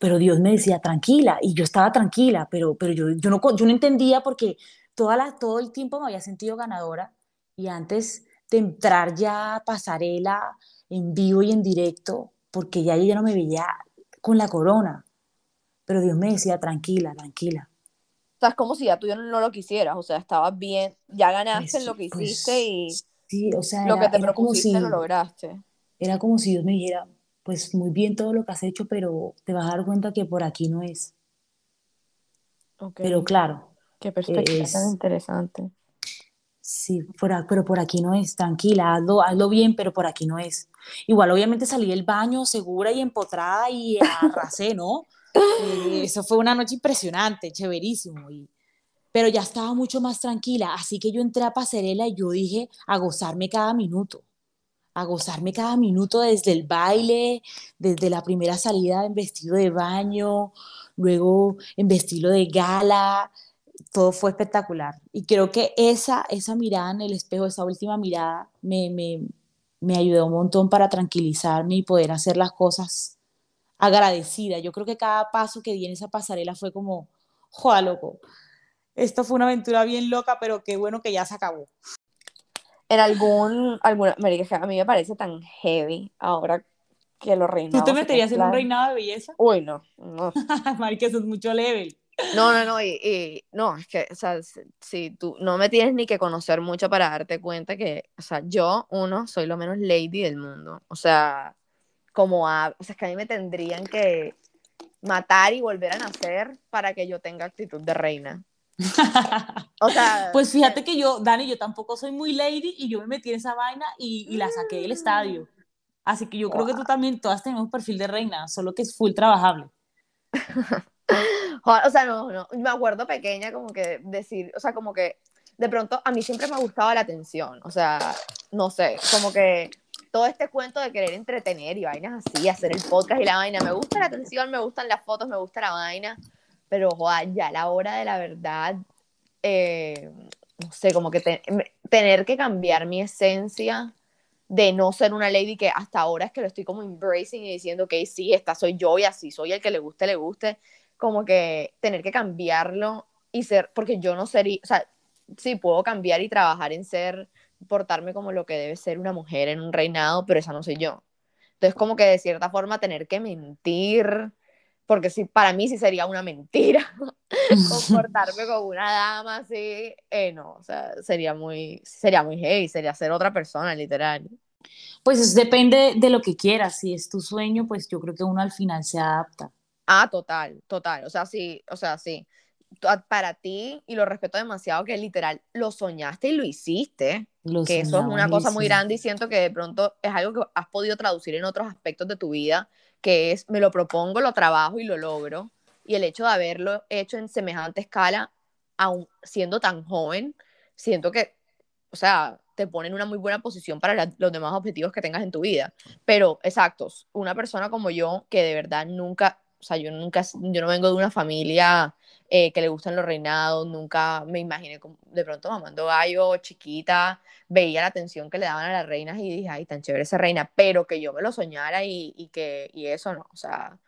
pero Dios me decía, tranquila, y yo estaba tranquila, pero, pero yo, yo, no, yo no entendía porque toda la, todo el tiempo me había sentido ganadora y antes de entrar ya a pasarela en vivo y en directo, porque ya yo ya no me veía con la corona. Pero Dios me decía, tranquila, tranquila. O sea, es como si ya tú no lo quisieras, o sea, estabas bien, ya ganaste en lo que pues, hiciste y sí, o sea, lo que te propusiste lo lograste. Era como si Dios me dijera, pues muy bien todo lo que has hecho, pero te vas a dar cuenta que por aquí no es. Pero claro. Qué perspectiva tan interesante. Sí, pero por aquí no es, tranquila, hazlo, hazlo bien, pero por aquí no es. Igual obviamente salí del baño segura y empotrada y arrasé, ¿no? Eh, eso fue una noche impresionante, chéverísimo. Y, pero ya estaba mucho más tranquila, así que yo entré a pasarela y yo dije a gozarme cada minuto, a gozarme cada minuto desde el baile, desde la primera salida en vestido de baño, luego en vestido de gala, todo fue espectacular. Y creo que esa, esa mirada en el espejo, esa última mirada, me, me, me ayudó un montón para tranquilizarme y poder hacer las cosas agradecida. Yo creo que cada paso que di en esa pasarela fue como, joa, loco, esto fue una aventura bien loca, pero qué bueno que ya se acabó. En algún, alguna, a mí me parece tan heavy ahora que los reinados. ¿Tú te meterías en un reinado de belleza? Uy, no, no. Marica, eso es mucho level. No, no, no, y, no, es que, o sea, si, tú no me tienes ni que conocer mucho para darte cuenta que, o sea, yo, uno, soy lo menos lady del mundo, o sea, como a, o sea, es que a mí me tendrían que matar y volver a nacer para que yo tenga actitud de reina. O sea, pues fíjate que yo, Dani, yo tampoco soy muy lady y yo me metí en esa vaina y, y la saqué del estadio. Así que yo creo que tú también, todas tenemos perfil de reina, solo que es full trabajable. o sea, no, no, me acuerdo pequeña como que decir, o sea, como que de pronto a mí siempre me ha gustado la atención, o sea, no sé, como que todo este cuento de querer entretener y vainas así, hacer el podcast y la vaina, me gusta la atención, me gustan las fotos, me gusta la vaina, pero ya la hora de la verdad, eh, no sé, como que tener que cambiar mi esencia de no ser una lady que hasta ahora es que lo estoy como embracing y diciendo que sí, esta soy yo y así soy el que le guste, le guste, como que tener que cambiarlo y ser, porque yo no sería, o sea, sí puedo cambiar y trabajar en ser, portarme como lo que debe ser una mujer en un reinado, pero esa no soy yo. Entonces, como que de cierta forma tener que mentir, porque sí, para mí sí sería una mentira comportarme como una dama así, eh, no, o sea, sería muy, sería muy heavy, sería ser otra persona, literal. Pues depende de lo que quieras, si es tu sueño, pues yo creo que uno al final se adapta. Ah, total, total. O sea, sí, o sea, sí. Para ti, y lo respeto demasiado, que literal lo soñaste y lo hiciste. que eso es una cosa muy grande y siento que de pronto es algo que has podido traducir en otros aspectos de tu vida, que es me lo propongo, lo trabajo y lo logro. Y el hecho de haberlo hecho en semejante escala, aún siendo tan joven, siento que, o sea, te pone en una muy buena posición para los demás objetivos que tengas en tu vida. Pero, exactos, una persona como yo, que de verdad nunca o sea, yo nunca, yo no vengo de una familia eh, que le gustan los reinados, nunca me imaginé de pronto mamando gallo, chiquita, veía la atención que le daban a las reinas y dije, ay, tan chévere esa reina, pero que yo me lo soñara y, y que, y eso no, o sea,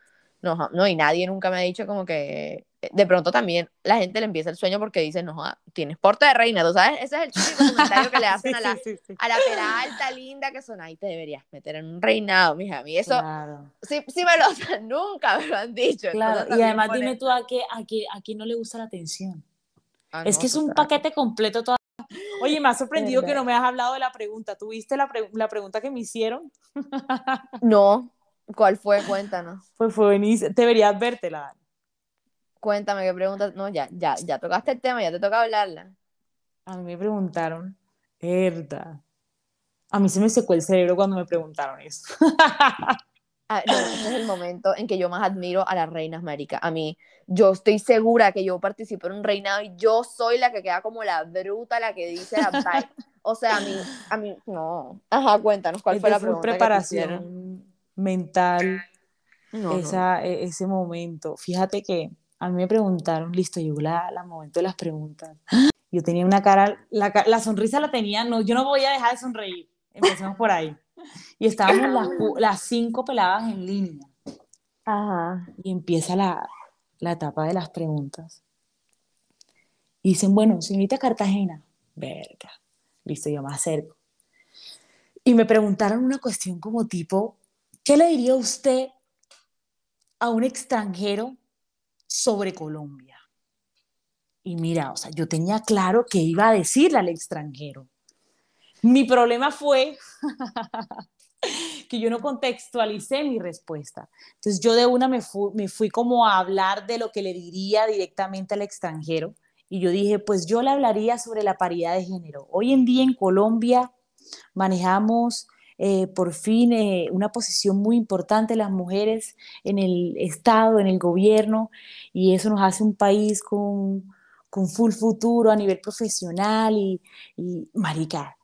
no, no, y nadie nunca me ha dicho como que de pronto también la gente le empieza el sueño porque dice, no, tienes porte de reina, ¿tú sabes? Ese es el típico comentario que le hacen a, la, a la pera alta, linda que son, ahí te deberías meter en un reinado, mija, a mí eso, sí, sí me lo, nunca me lo han dicho. Claro, y además dime tú a qué, a, qué, a quién no le gusta la atención. Ah, es que es un paquete completo toda... Oye, me ha sorprendido que no me has hablado de la pregunta. ¿Tuviste la, la pregunta que me hicieron? no, ¿Cuál fue? Cuéntanos. Pues fue buenísimo. Deberías vértela. Cuéntame qué preguntas. No, ya, ya, ya tocaste el tema, ya te toca hablarla. A mí me preguntaron, verdad. A mí se me secó el cerebro cuando me preguntaron eso. Ah, ese es el momento en que yo más admiro a las reinas, marica. A mí, yo estoy segura que yo participo en un reinado y yo soy la que queda como la bruta, la que dice la O sea, a mí, a mí, no. Ajá, cuéntanos, ¿cuál fue la pregunta? Preparación mental, esa, e, ese momento. Fíjate que a mí me preguntaron, listo, llegó la, la momento de las preguntas. Yo tenía una cara, la, la, sonrisa la tenía, no, yo no voy a dejar de sonreír. Empecemos por ahí. Y estábamos las, las cinco peladas en línea. Ajá. Y empieza la, la etapa de las preguntas. Y dicen, bueno, señorita Cartagena, verga, listo, yo me acerco. Y me preguntaron una cuestión como tipo, ¿qué le diría usted a un extranjero sobre Colombia? Y mira, o sea, yo tenía claro que iba a decirle al extranjero. Mi problema fue que yo no contextualicé mi respuesta. Entonces yo de una me fui, me fui como a hablar de lo que le diría directamente al extranjero. Y yo dije, pues yo le hablaría sobre la paridad de género. Hoy en día en Colombia manejamos eh, por fin eh, una posición muy importante las mujeres en el Estado, en el gobierno, y eso nos hace un país con, con full futuro a nivel profesional y, y, marica,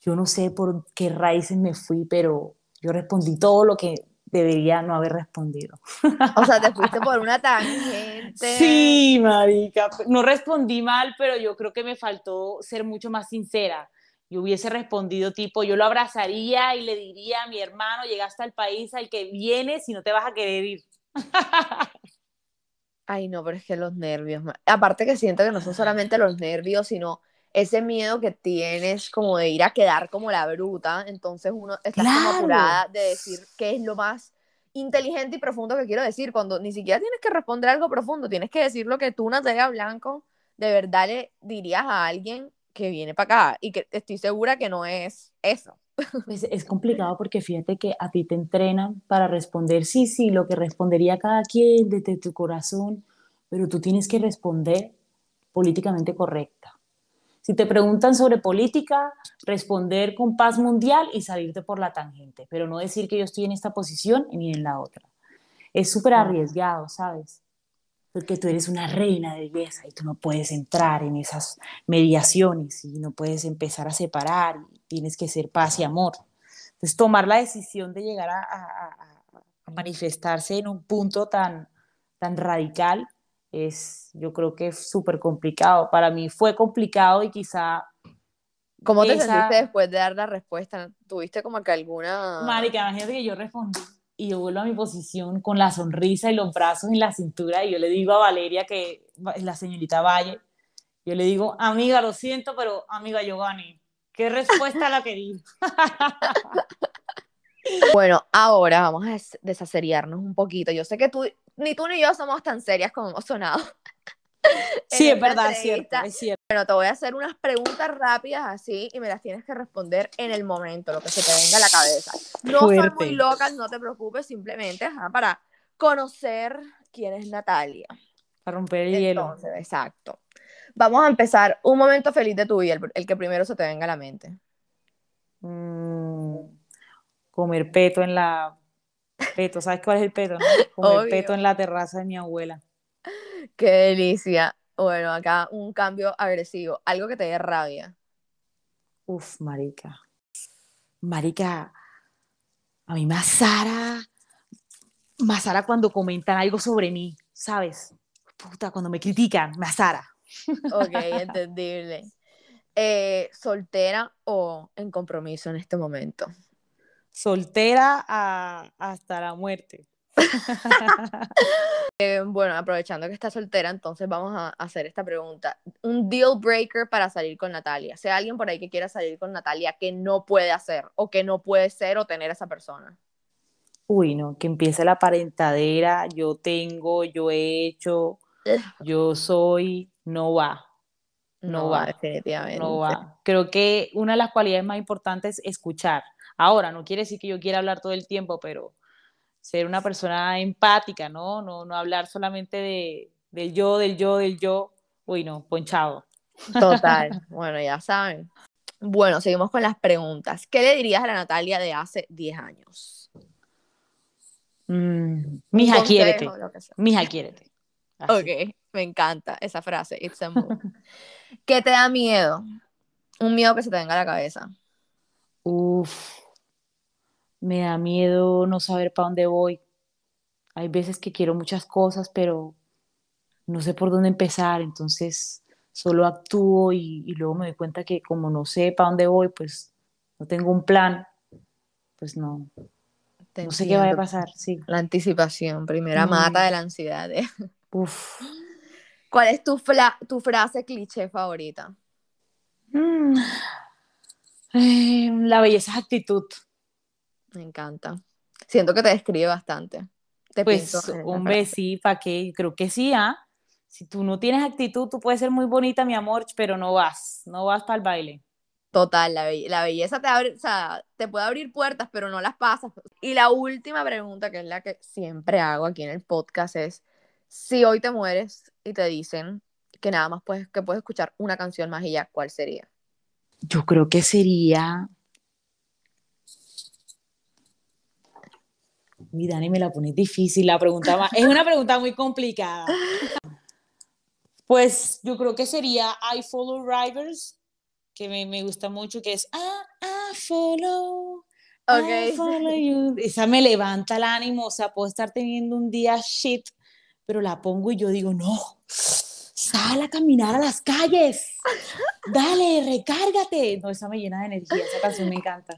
yo no sé por qué raíces me fui, pero yo respondí todo lo que debería no haber respondido. O sea, te fuiste por una tangente. Sí, marica, no respondí mal, pero yo creo que me faltó ser mucho más sincera yo hubiese respondido tipo, yo lo abrazaría y le diría a mi hermano, llegaste al país al que vienes y no te vas a querer ir. Ay, no, pero es que los nervios, aparte que siento que no son solamente los nervios, sino ese miedo que tienes como de ir a quedar como la bruta, entonces uno está como apurada de decir qué es lo más inteligente y profundo que quiero decir, cuando ni siquiera tienes que responder algo profundo, tienes que decir lo que tú, Natalia Blanco, de verdad le dirías a alguien que viene para acá y que estoy segura que no es eso. Pues es complicado porque fíjate que a ti te entrenan para responder sí, sí, lo que respondería cada quien desde tu corazón, pero tú tienes que responder políticamente correcta. Si te preguntan sobre política, responder con paz mundial y salirte por la tangente, pero no decir que yo estoy en esta posición ni en la otra. Es súper arriesgado, ¿sabes? Porque tú eres una reina de belleza y tú no puedes entrar en esas mediaciones y no puedes empezar a separar, y tienes que ser paz y amor. Entonces, tomar la decisión de llegar a, manifestarse en un punto tan, tan radical es, yo creo que es súper complicado. Para mí fue complicado y quizá... ¿Cómo te sentiste después de dar la respuesta? ¿Tuviste como que alguna...? Marica, imagínate que yo respondí y yo vuelvo a mi posición con la sonrisa y los brazos en la cintura y yo le digo a Valeria que es la señorita Valle, yo le digo, amiga, lo siento, pero amiga Giovanni, ¿qué respuesta la querí? bueno, ahora vamos a desaceriarnos un poquito. Yo sé que tú, ni tú ni yo somos tan serias como hemos sonado. Sí, es verdad, es cierto, es cierto. Bueno, te voy a hacer unas preguntas rápidas así y me las tienes que responder en el momento, lo que se te venga a la cabeza. No son muy locas, no te preocupes, simplemente para conocer quién es Natalia. Para romper el hielo. Exacto. Vamos a empezar. Un momento feliz de tu vida, el, que primero se te venga a la mente. Mm, comer peto en la... Peto, ¿sabes cuál es el peto? Comer peto en la terraza de mi abuela. Qué delicia. Bueno, acá un cambio agresivo. Algo que te dé rabia. Uf, marica. Marica, a mí me azara, me azara cuando comentan algo sobre mí, ¿sabes? Puta, cuando me critican, me azara. Ok, entendible. Eh, ¿Soltera o en compromiso en este momento? Soltera hasta la muerte. Eh, bueno, aprovechando que está soltera, entonces vamos a hacer esta pregunta. Un deal breaker para salir con Natalia. Sea alguien por ahí que quiera salir con Natalia que no puede hacer o que no puede ser o tener esa persona. Uy, no, que empiece la parentadera, yo tengo, yo he hecho, yo soy, no va. No, va, definitivamente. No va. Creo que una de las cualidades más importantes es escuchar. Ahora, no quiere decir que yo quiera hablar todo el tiempo, pero ser una persona empática, ¿no? No, no hablar solamente de, del yo, del yo, del yo. Uy, no, ponchado. Total. Bueno, ya saben. Bueno, seguimos con las preguntas. ¿Qué le dirías a la Natalia de hace 10 años? Mm, mija, quiérete. Mija, quiérete. Ok, me encanta esa frase. It's a move. ¿Qué te da miedo? Un miedo que se te venga a la cabeza. Uf, me da miedo no saber para dónde voy. hay veces que quiero muchas cosas, pero no sé por dónde empezar, entonces solo actúo y, luego me doy cuenta que como no sé para dónde voy, pues no tengo un plan, pues no, no sé qué va a pasar, sí. La anticipación, primera mata de la ansiedad. ¿eh? Uf. ¿Cuál es tu, tu frase cliché favorita? Mm. Eh, la belleza es actitud. Me encanta. Siento que te describe bastante. Te pues, hombre, sí, ¿para qué? Creo que sí, ¿ah? Si tú no tienes actitud, tú puedes ser muy bonita, mi amor, pero no vas, no vas para el baile. Total, la, la, belleza te abre, o sea, te puede abrir puertas, pero no las pasas. Y la última pregunta, que es la que siempre hago aquí en el podcast, es, si hoy te mueres y te dicen que nada más puedes, que puedes escuchar una canción más y ya, ¿cuál sería? Yo creo que sería Mi Dani me la pone difícil, la pregunta es una pregunta muy complicada. Pues yo creo que sería I Follow Rivers, que me, me gusta mucho, que es ah, I follow, okay. I follow you. Esa me levanta el ánimo, o sea, puedo estar teniendo un día shit, pero la pongo y yo digo, no, sal a caminar a las calles, dale, recárgate. No, esa me llena de energía, esa canción me encanta.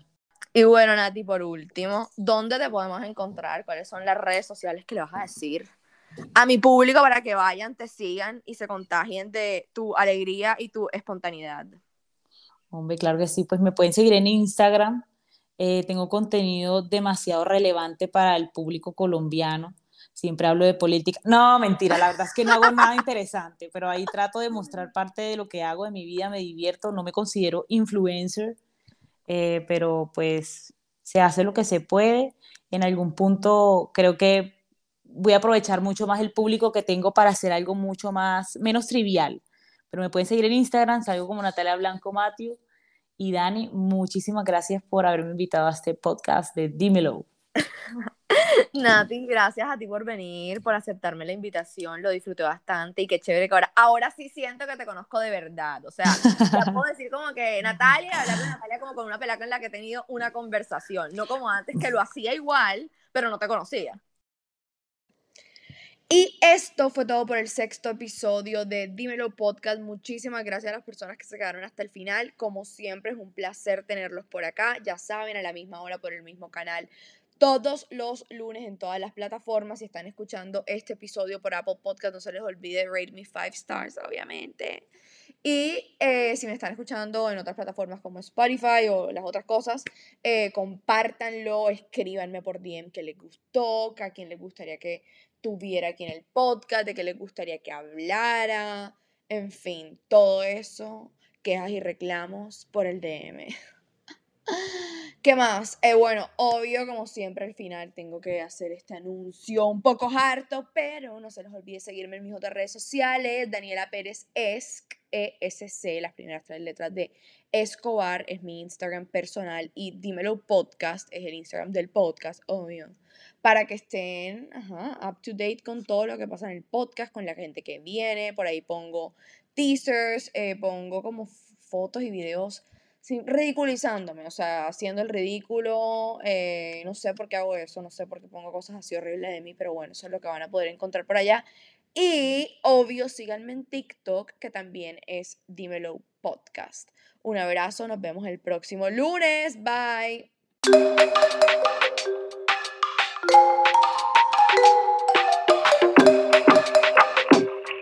Y bueno, Nati, por último, ¿dónde te podemos encontrar? ¿Cuáles son las redes sociales que le vas a decir a mi público para que vayan, te sigan y se contagien de tu alegría y tu espontaneidad? Hombre, claro que sí, pues me pueden seguir en Instagram. Eh, tengo contenido demasiado relevante para el público colombiano. Siempre hablo de política. No, mentira, la verdad es que no hago nada interesante, pero ahí trato de mostrar parte de lo que hago de mi vida, me divierto, no me considero influencer eh, pero pues se hace lo que se puede. En algún punto creo que voy a aprovechar mucho más el público que tengo para hacer algo mucho más, menos trivial. Pero me pueden seguir en Instagram, salgo como Natalia Blanco Matthew. Y Dani, muchísimas gracias por haberme invitado a este podcast de Dímelo. Nati, gracias a ti por venir, por aceptarme la invitación, lo disfruté bastante y qué chévere que ahora, ahora sí siento que te conozco de verdad, o sea, ya puedo decir como que Natalia, hablar de Natalia como con una pelaca en la que he tenido una conversación, no como antes que lo hacía igual, pero no te conocía. Y esto fue todo por el sexto episodio de Dímelo Podcast. Muchísimas gracias a las personas que se quedaron hasta el final. Como siempre, es un placer tenerlos por acá. Ya saben, a la misma hora por el mismo canal todos los lunes en todas las plataformas. Si están escuchando este episodio por Apple Podcast, no se les olvide rate me 5 stars, obviamente. Y eh, si me están escuchando en otras plataformas como Spotify o las otras cosas, eh, compártanlo, escríbanme por DM que les gustó, a quien les gustaría que tuviera aquí en el podcast, de que les gustaría que hablara, en fin, todo eso, quejas y reclamos por el DM. ¿Qué más? Eh, bueno, obvio, como siempre, al final tengo que hacer este anuncio un poco harto, pero no se les olvide seguirme en mis otras redes sociales. Daniela Pérez ESC, ESC, las primeras tres letras de Escobar, es mi Instagram personal. Y Dímelo Podcast es el Instagram del podcast, obvio. Para que estén up to date con todo lo que pasa en el podcast, con la gente que viene. Por ahí pongo teasers, eh, pongo como fotos y videos ridiculizándome, o sea, haciendo el ridículo, eh, no sé por qué hago eso, no sé por qué pongo cosas así horribles de mí, pero bueno, eso es lo que van a poder encontrar por allá. Y obvio, síganme en TikTok, que también es Dímelo Podcast. Un abrazo, nos vemos el próximo lunes, bye.